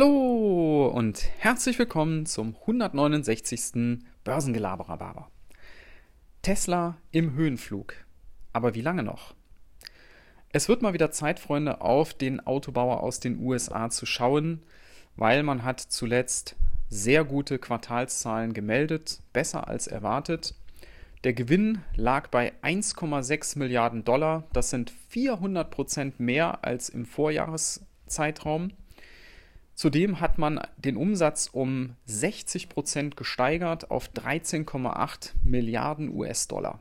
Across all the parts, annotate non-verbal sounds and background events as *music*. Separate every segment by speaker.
Speaker 1: Hallo und herzlich willkommen zum 169. Börsengelaberer Tesla im Höhenflug. Aber wie lange noch? Es wird mal wieder Zeit, Freunde, auf den Autobauer aus den USA zu schauen, weil man hat zuletzt sehr gute Quartalszahlen gemeldet, besser als erwartet. Der Gewinn lag bei 1,6 Milliarden Dollar. Das sind 400 Prozent mehr als im Vorjahreszeitraum. Zudem hat man den Umsatz um 60 Prozent gesteigert auf 13,8 Milliarden US-Dollar.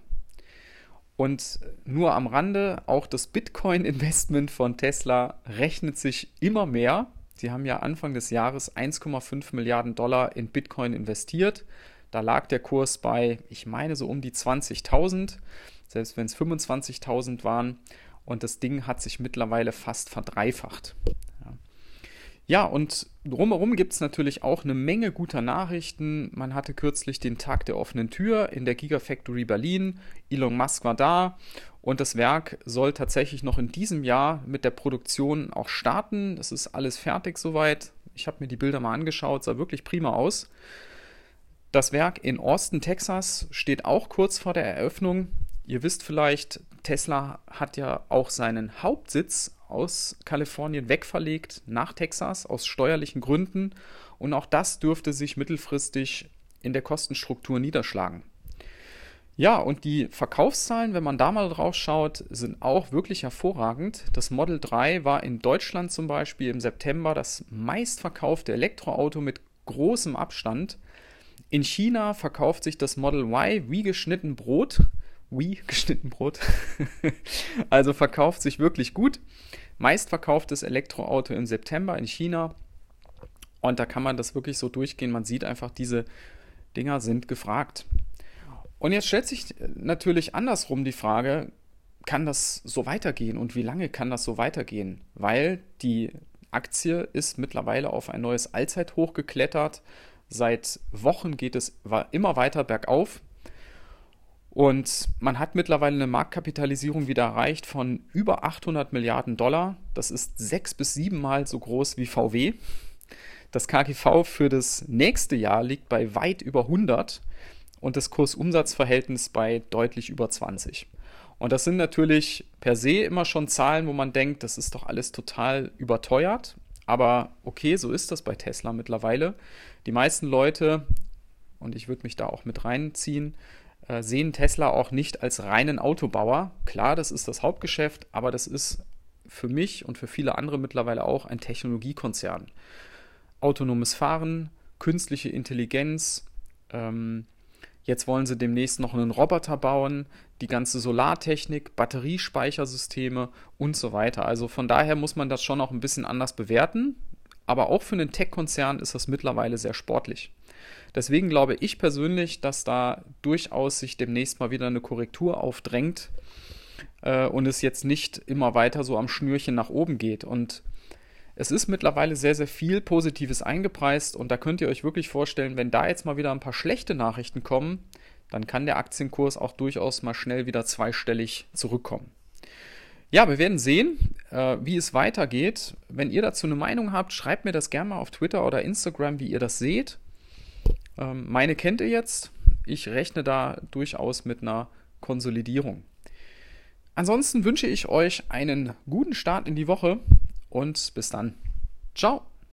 Speaker 1: Und nur am Rande, auch das Bitcoin-Investment von Tesla rechnet sich immer mehr. Sie haben ja Anfang des Jahres 1,5 Milliarden Dollar in Bitcoin investiert. Da lag der Kurs bei, ich meine, so um die 20.000, selbst wenn es 25.000 waren. Und das Ding hat sich mittlerweile fast verdreifacht. Ja, und drumherum gibt es natürlich auch eine Menge guter Nachrichten. Man hatte kürzlich den Tag der offenen Tür in der Gigafactory Berlin. Elon Musk war da und das Werk soll tatsächlich noch in diesem Jahr mit der Produktion auch starten. Das ist alles fertig soweit. Ich habe mir die Bilder mal angeschaut, sah wirklich prima aus. Das Werk in Austin, Texas steht auch kurz vor der Eröffnung. Ihr wisst vielleicht, Tesla hat ja auch seinen Hauptsitz aus Kalifornien wegverlegt nach Texas aus steuerlichen Gründen und auch das dürfte sich mittelfristig in der Kostenstruktur niederschlagen. Ja, und die Verkaufszahlen, wenn man da mal drauf schaut, sind auch wirklich hervorragend. Das Model 3 war in Deutschland zum Beispiel im September das meistverkaufte Elektroauto mit großem Abstand. In China verkauft sich das Model Y wie geschnitten Brot. Wie geschnitten Brot. *laughs* also verkauft sich wirklich gut. Meistverkauftes Elektroauto im September in China. Und da kann man das wirklich so durchgehen. Man sieht einfach, diese Dinger sind gefragt. Und jetzt stellt sich natürlich andersrum die Frage, kann das so weitergehen und wie lange kann das so weitergehen? Weil die Aktie ist mittlerweile auf ein neues Allzeithoch geklettert. Seit Wochen geht es immer weiter bergauf. Und man hat mittlerweile eine Marktkapitalisierung wieder erreicht von über 800 Milliarden Dollar. Das ist sechs bis siebenmal so groß wie VW. Das KGV für das nächste Jahr liegt bei weit über 100 und das Kursumsatzverhältnis bei deutlich über 20. Und das sind natürlich per se immer schon Zahlen, wo man denkt, das ist doch alles total überteuert. Aber okay, so ist das bei Tesla mittlerweile. Die meisten Leute, und ich würde mich da auch mit reinziehen, sehen Tesla auch nicht als reinen Autobauer. Klar, das ist das Hauptgeschäft, aber das ist für mich und für viele andere mittlerweile auch ein Technologiekonzern. Autonomes Fahren, künstliche Intelligenz, ähm, jetzt wollen sie demnächst noch einen Roboter bauen, die ganze Solartechnik, Batteriespeichersysteme und so weiter. Also von daher muss man das schon auch ein bisschen anders bewerten. Aber auch für einen Tech-Konzern ist das mittlerweile sehr sportlich. Deswegen glaube ich persönlich, dass da durchaus sich demnächst mal wieder eine Korrektur aufdrängt äh, und es jetzt nicht immer weiter so am Schnürchen nach oben geht. Und es ist mittlerweile sehr, sehr viel Positives eingepreist und da könnt ihr euch wirklich vorstellen, wenn da jetzt mal wieder ein paar schlechte Nachrichten kommen, dann kann der Aktienkurs auch durchaus mal schnell wieder zweistellig zurückkommen. Ja, wir werden sehen, äh, wie es weitergeht. Wenn ihr dazu eine Meinung habt, schreibt mir das gerne mal auf Twitter oder Instagram, wie ihr das seht. Ähm, meine kennt ihr jetzt. Ich rechne da durchaus mit einer Konsolidierung. Ansonsten wünsche ich euch einen guten Start in die Woche und bis dann. Ciao.